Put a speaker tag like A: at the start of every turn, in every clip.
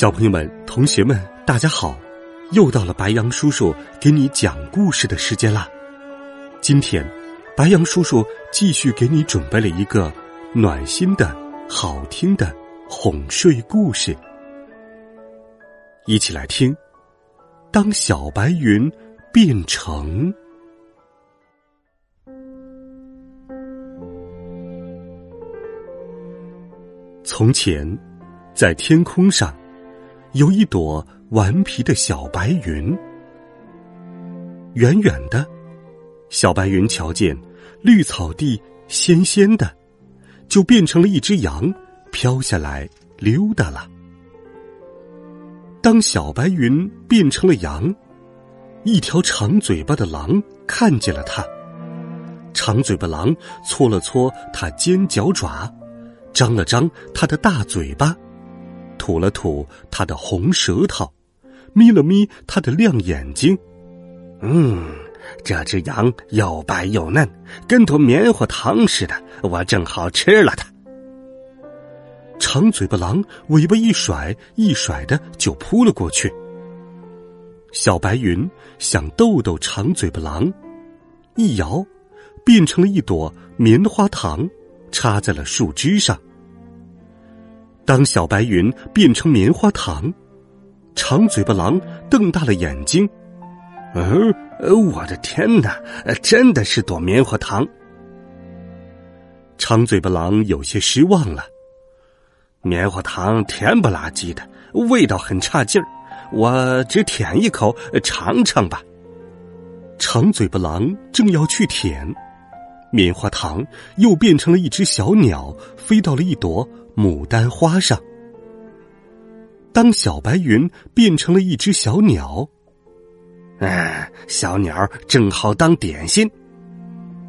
A: 小朋友们、同学们，大家好！又到了白杨叔叔给你讲故事的时间啦。今天，白杨叔叔继续给你准备了一个暖心的好听的哄睡故事，一起来听。当小白云变成……从前，在天空上。有一朵顽皮的小白云，远远的，小白云瞧见绿草地鲜鲜的，就变成了一只羊，飘下来溜达了。当小白云变成了羊，一条长嘴巴的狼看见了它，长嘴巴狼搓了搓它尖角爪，张了张它的大嘴巴。吐了吐他的红舌头，眯了眯他的亮眼睛。嗯，这只羊又白又嫩，跟坨棉花糖似的，我正好吃了它。长嘴巴狼尾巴一甩一甩的就扑了过去。小白云想逗逗长嘴巴狼，一摇，变成了一朵棉花糖，插在了树枝上。当小白云变成棉花糖，长嘴巴狼瞪大了眼睛。嗯，我的天哪，真的是朵棉花糖！长嘴巴狼有些失望了。棉花糖甜不拉几的，味道很差劲儿，我只舔一口尝尝吧。长嘴巴狼正要去舔，棉花糖又变成了一只小鸟，飞到了一朵。牡丹花上，当小白云变成了一只小鸟，哎，小鸟正好当点心。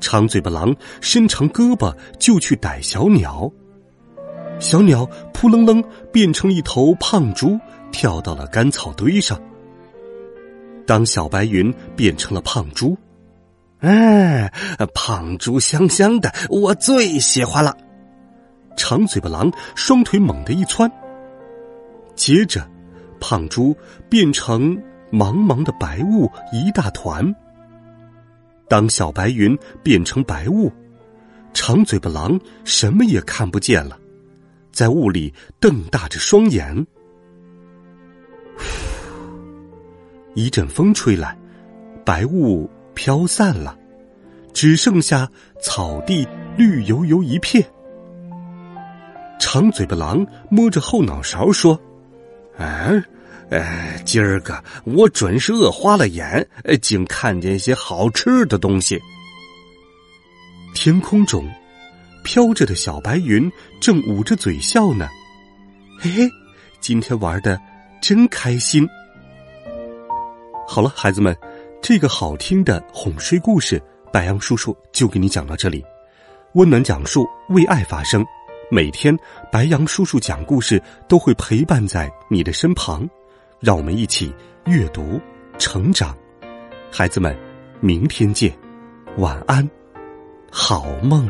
A: 长嘴巴狼伸长胳膊就去逮小鸟，小鸟扑棱棱变成一头胖猪，跳到了干草堆上。当小白云变成了胖猪，哎，胖猪香香的，我最喜欢了。长嘴巴狼双腿猛地一窜，接着，胖猪变成茫茫的白雾一大团。当小白云变成白雾，长嘴巴狼什么也看不见了，在雾里瞪大着双眼。一阵风吹来，白雾飘散了，只剩下草地绿油油一片。长嘴巴狼摸着后脑勺说：“哎，哎，今儿个我准是饿花了眼，竟看见一些好吃的东西。”天空中，飘着的小白云正捂着嘴笑呢。嘿嘿，今天玩的真开心。好了，孩子们，这个好听的哄睡故事，白杨叔叔就给你讲到这里。温暖讲述，为爱发声。每天，白杨叔叔讲故事都会陪伴在你的身旁，让我们一起阅读、成长。孩子们，明天见，晚安，好梦。